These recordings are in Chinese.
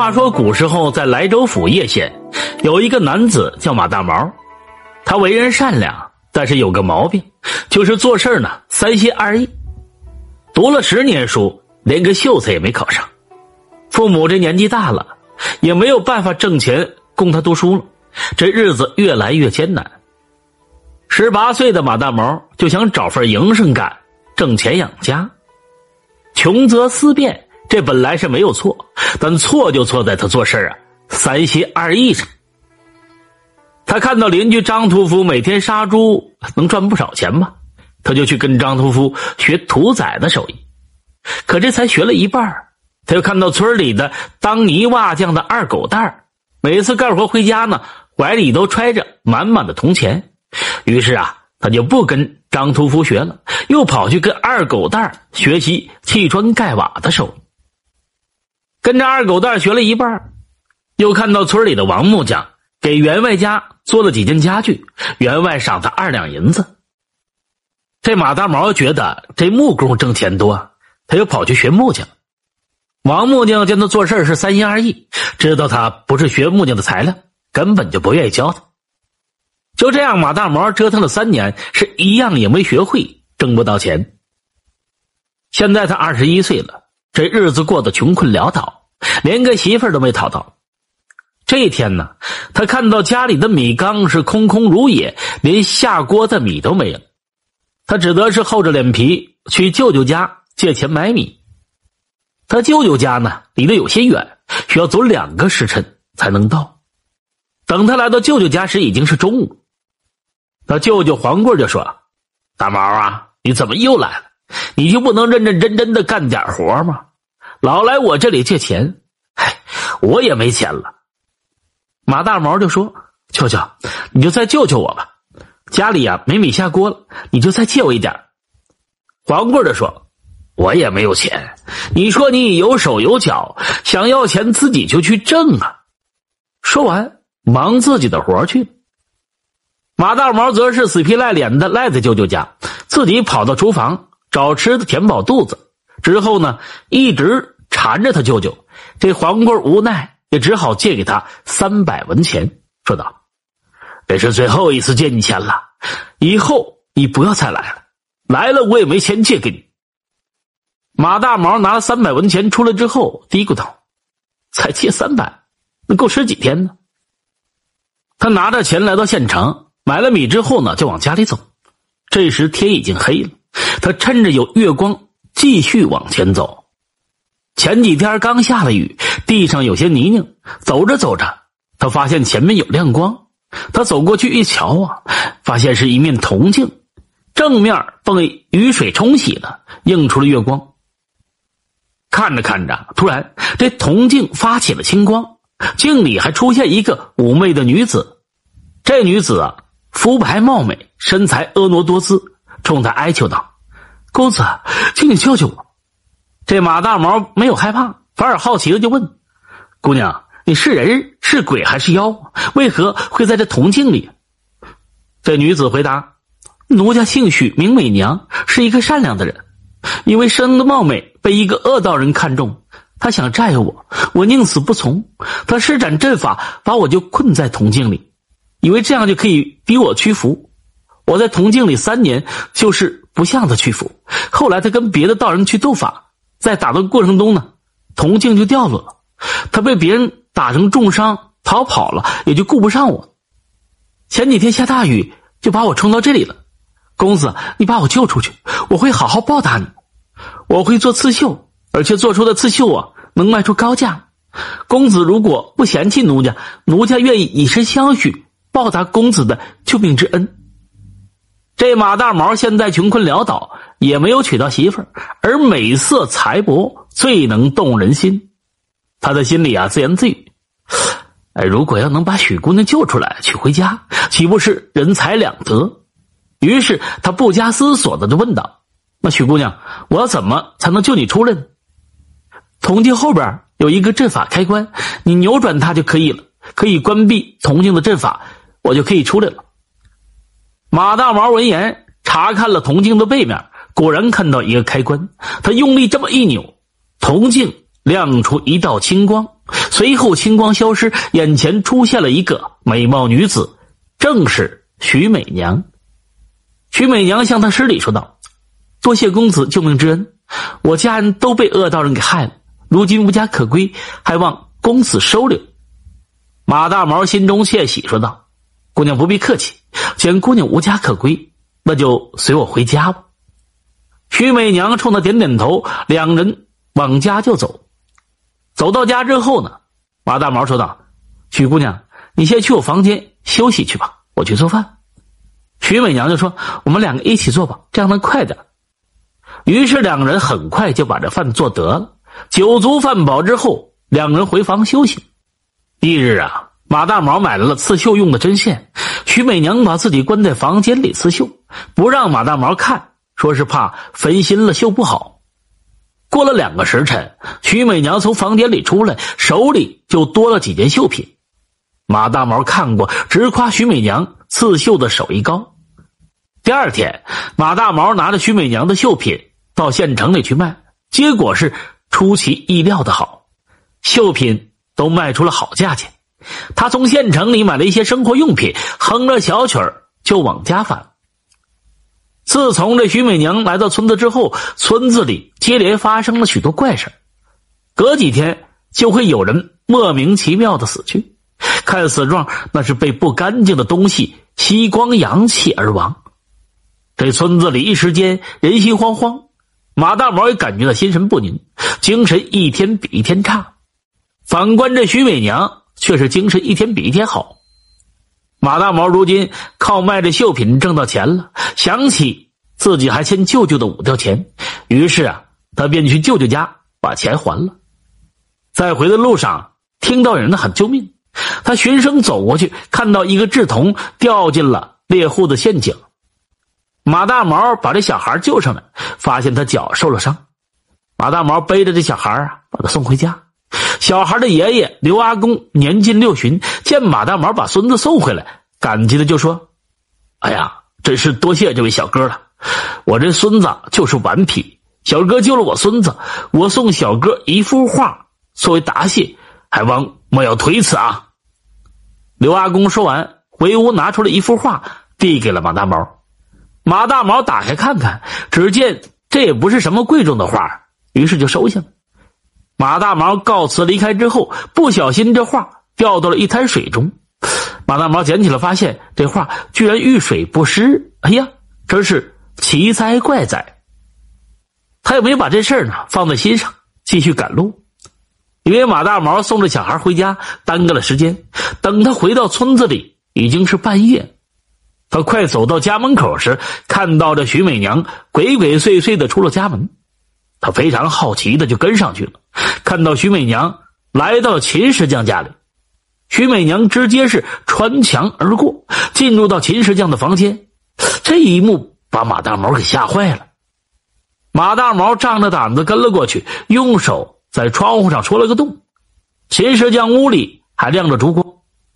话说古时候，在莱州府叶县，有一个男子叫马大毛，他为人善良，但是有个毛病，就是做事呢三心二意。读了十年书，连个秀才也没考上。父母这年纪大了，也没有办法挣钱供他读书了，这日子越来越艰难。十八岁的马大毛就想找份营生干，挣钱养家。穷则思变。这本来是没有错，但错就错在他做事啊三心二意上。他看到邻居张屠夫每天杀猪能赚不少钱吧，他就去跟张屠夫学屠宰的手艺。可这才学了一半，他又看到村里的当泥瓦匠的二狗蛋每次干活回家呢，怀里都揣着满满的铜钱。于是啊，他就不跟张屠夫学了，又跑去跟二狗蛋学习砌砖盖瓦的手艺。跟着二狗蛋学了一半，又看到村里的王木匠给员外家做了几件家具，员外赏他二两银子。这马大毛觉得这木工挣钱多，他又跑去学木匠。王木匠见他做事是三心二意，知道他不是学木匠的材料，根本就不愿意教他。就这样，马大毛折腾了三年，是一样也没学会，挣不到钱。现在他二十一岁了。这日子过得穷困潦倒，连个媳妇儿都没讨到。这一天呢，他看到家里的米缸是空空如也，连下锅的米都没了。他只得是厚着脸皮去舅舅家借钱买米。他舅舅家呢，离得有些远，需要走两个时辰才能到。等他来到舅舅家时，已经是中午。他舅舅黄贵就说：“大毛啊，你怎么又来了？”你就不能认认真真的干点活吗？老来我这里借钱，嗨，我也没钱了。马大毛就说：“舅舅，你就再救救我吧，家里啊没米下锅了，你就再借我一点。”黄贵的说：“我也没有钱，你说你有手有脚，想要钱自己就去挣啊。”说完，忙自己的活去。马大毛则是死皮赖脸的赖在舅舅家，自己跑到厨房。找吃的填饱肚子之后呢，一直缠着他舅舅。这黄贵无奈，也只好借给他三百文钱，说道：“这是最后一次借你钱了，以后你不要再来了。来了我也没钱借给你。”马大毛拿了三百文钱出来之后，嘀咕道：“才借三百，那够吃几天呢？”他拿着钱来到县城，买了米之后呢，就往家里走。这时天已经黑了。他趁着有月光，继续往前走。前几天刚下了雨，地上有些泥泞。走着走着，他发现前面有亮光。他走过去一瞧啊，发现是一面铜镜，正面被雨水冲洗了，映出了月光。看着看着，突然这铜镜发起了青光，镜里还出现一个妩媚的女子。这女子啊，肤白貌美，身材婀娜多姿。冲他哀求道：“公子，请你救救我！”这马大毛没有害怕，反而好奇的就问：“姑娘，你是人是鬼还是妖？为何会在这铜镜里？”这女子回答：“奴家姓许，名美娘，是一个善良的人。因为生的貌美，被一个恶道人看中，他想占有我，我宁死不从。他施展阵法，把我就困在铜镜里，以为这样就可以逼我屈服。”我在铜镜里三年，就是不向他屈服。后来他跟别的道人去斗法，在打斗过程中呢，铜镜就掉落了。他被别人打成重伤，逃跑了，也就顾不上我。前几天下大雨，就把我冲到这里了。公子，你把我救出去，我会好好报答你。我会做刺绣，而且做出的刺绣啊，能卖出高价。公子如果不嫌弃奴家，奴家愿意以身相许，报答公子的救命之恩。这马大毛现在穷困潦倒，也没有娶到媳妇儿，而美色财帛最能动人心。他的心里啊自言自语：“哎，如果要能把许姑娘救出来娶回家，岂不是人财两得？”于是他不加思索的就问道：“那许姑娘，我要怎么才能救你出来呢？”铜镜后边有一个阵法开关，你扭转它就可以了，可以关闭铜镜的阵法，我就可以出来了。马大毛闻言，查看了铜镜的背面，果然看到一个开关。他用力这么一扭，铜镜亮出一道青光，随后青光消失，眼前出现了一个美貌女子，正是徐美娘。徐美娘向他施礼说道：“多谢公子救命之恩，我家人都被恶道人给害了，如今无家可归，还望公子收留。”马大毛心中窃喜，说道：“姑娘不必客气，既然姑娘无家可归，那就随我回家吧。”徐美娘冲他点点头，两人往家就走。走到家之后呢，马大毛说道：“徐姑娘，你先去我房间休息去吧，我去做饭。”徐美娘就说：“我们两个一起做吧，这样能快点。”于是两人很快就把这饭做得了。酒足饭饱之后，两人回房休息。一日啊，马大毛买来了刺绣用的针线，徐美娘把自己关在房间里刺绣，不让马大毛看。说是怕分心了绣不好。过了两个时辰，徐美娘从房间里出来，手里就多了几件绣品。马大毛看过，直夸徐美娘刺绣的手艺高。第二天，马大毛拿着徐美娘的绣品到县城里去卖，结果是出其意料的好，绣品都卖出了好价钱。他从县城里买了一些生活用品，哼着小曲儿就往家返。自从这徐美娘来到村子之后，村子里接连发生了许多怪事隔几天就会有人莫名其妙的死去，看死状那是被不干净的东西吸光阳气而亡。这村子里一时间人心惶惶，马大毛也感觉到心神不宁，精神一天比一天差。反观这徐美娘却是精神一天比一天好。马大毛如今靠卖这绣品挣到钱了，想起自己还欠舅舅的五吊钱，于是啊，他便去舅舅家把钱还了。在回的路上，听到有人喊救命，他循声走过去，看到一个稚童掉进了猎户的陷阱。马大毛把这小孩救上来，发现他脚受了伤。马大毛背着这小孩啊，把他送回家。小孩的爷爷刘阿公年近六旬，见马大毛把孙子送回来，感激的就说：“哎呀，真是多谢这位小哥了！我这孙子就是顽皮，小哥救了我孙子，我送小哥一幅画作为答谢，还望莫要推辞啊！”刘阿公说完，回屋拿出了一幅画，递给了马大毛。马大毛打开看看，只见这也不是什么贵重的画，于是就收下了。马大毛告辞离开之后，不小心这画掉到了一滩水中。马大毛捡起来，发现这画居然遇水不湿。哎呀，真是奇哉怪哉！他也没把这事儿呢放在心上，继续赶路。因为马大毛送着小孩回家，耽搁了时间。等他回到村子里，已经是半夜。他快走到家门口时，看到这徐美娘鬼鬼祟祟的出了家门。他非常好奇的就跟上去了，看到徐美娘来到了秦石匠家里，徐美娘直接是穿墙而过，进入到秦石匠的房间。这一幕把马大毛给吓坏了。马大毛仗着胆子跟了过去，用手在窗户上戳了个洞。秦石匠屋里还亮着烛光，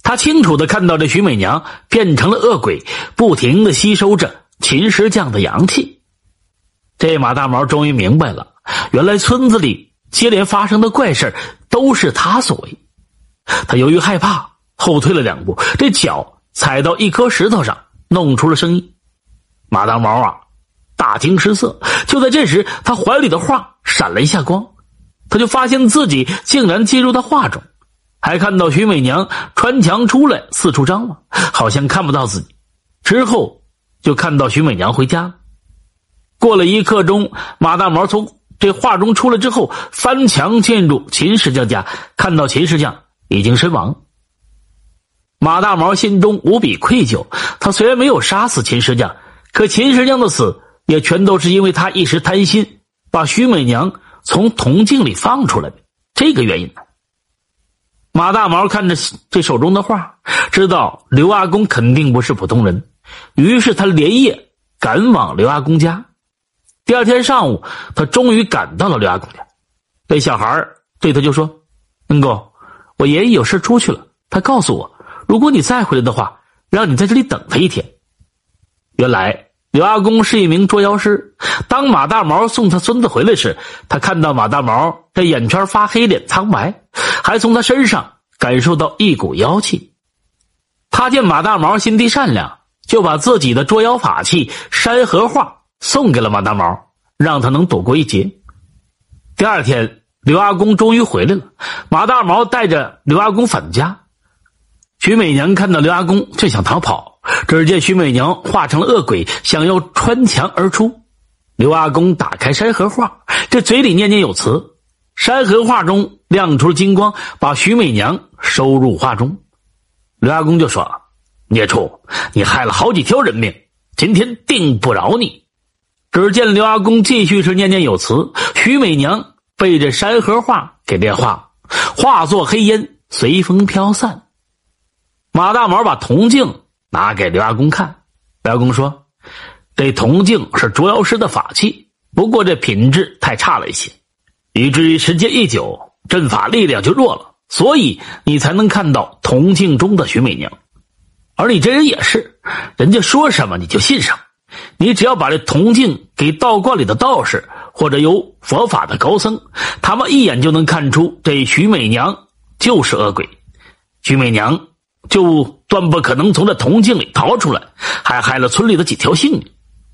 他清楚的看到这徐美娘变成了恶鬼，不停的吸收着秦石匠的阳气。这马大毛终于明白了。原来村子里接连发生的怪事都是他所为。他由于害怕，后退了两步，这脚踩到一颗石头上，弄出了声音。马大毛啊，大惊失色。就在这时，他怀里的画闪了一下光，他就发现自己竟然进入到画中，还看到徐美娘穿墙出来，四处张望，好像看不到自己。之后就看到徐美娘回家。过了一刻钟，马大毛从。这画中出来之后，翻墙进入秦石匠家，看到秦石匠已经身亡。马大毛心中无比愧疚。他虽然没有杀死秦石匠，可秦石匠的死也全都是因为他一时贪心，把徐美娘从铜镜里放出来的这个原因。马大毛看着这手中的画，知道刘阿公肯定不是普通人，于是他连夜赶往刘阿公家。第二天上午，他终于赶到了刘阿公家。那小孩对他就说：“恩公，我爷爷有事出去了。他告诉我，如果你再回来的话，让你在这里等他一天。”原来刘阿公是一名捉妖师。当马大毛送他孙子回来时，他看到马大毛这眼圈发黑，脸苍白，还从他身上感受到一股妖气。他见马大毛心地善良，就把自己的捉妖法器山河画送给了马大毛，让他能躲过一劫。第二天，刘阿公终于回来了。马大毛带着刘阿公返家。徐美娘看到刘阿公，正想逃跑，只见徐美娘化成了恶鬼，想要穿墙而出。刘阿公打开山河画，这嘴里念念有词，山河画中亮出了金光，把徐美娘收入画中。刘阿公就说：“孽畜，你害了好几条人命，今天定不饶你。”只见刘阿公继续是念念有词，徐美娘被这山河画给炼化，化作黑烟，随风飘散。马大毛把铜镜拿给刘阿公看，刘阿公说。这铜镜是捉妖师的法器，不过这品质太差了一些，以至于时间一久，阵法力量就弱了，所以你才能看到铜镜中的徐美娘。而你这人也是，人家说什么你就信什么。你只要把这铜镜给道观里的道士或者有佛法的高僧，他们一眼就能看出这徐美娘就是恶鬼，徐美娘就断不可能从这铜镜里逃出来，还害了村里的几条性命。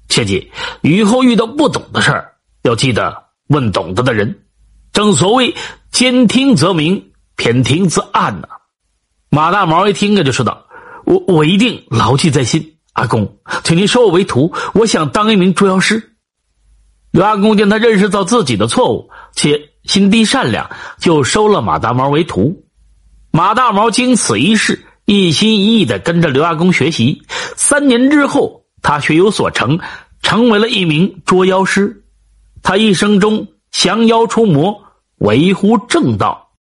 切记，以后遇到不懂的事儿，要记得问懂得的人。正所谓“兼听则明，偏听则暗”呐。马大毛一听啊，就说道：“我我一定牢记在心。阿公，请您收我为徒，我想当一名捉妖师。”刘阿公见他认识到自己的错误，且心地善良，就收了马大毛为徒。马大毛经此一事，一心一意的跟着刘阿公学习。三年之后。他学有所成，成为了一名捉妖师。他一生中降妖除魔，维护正道。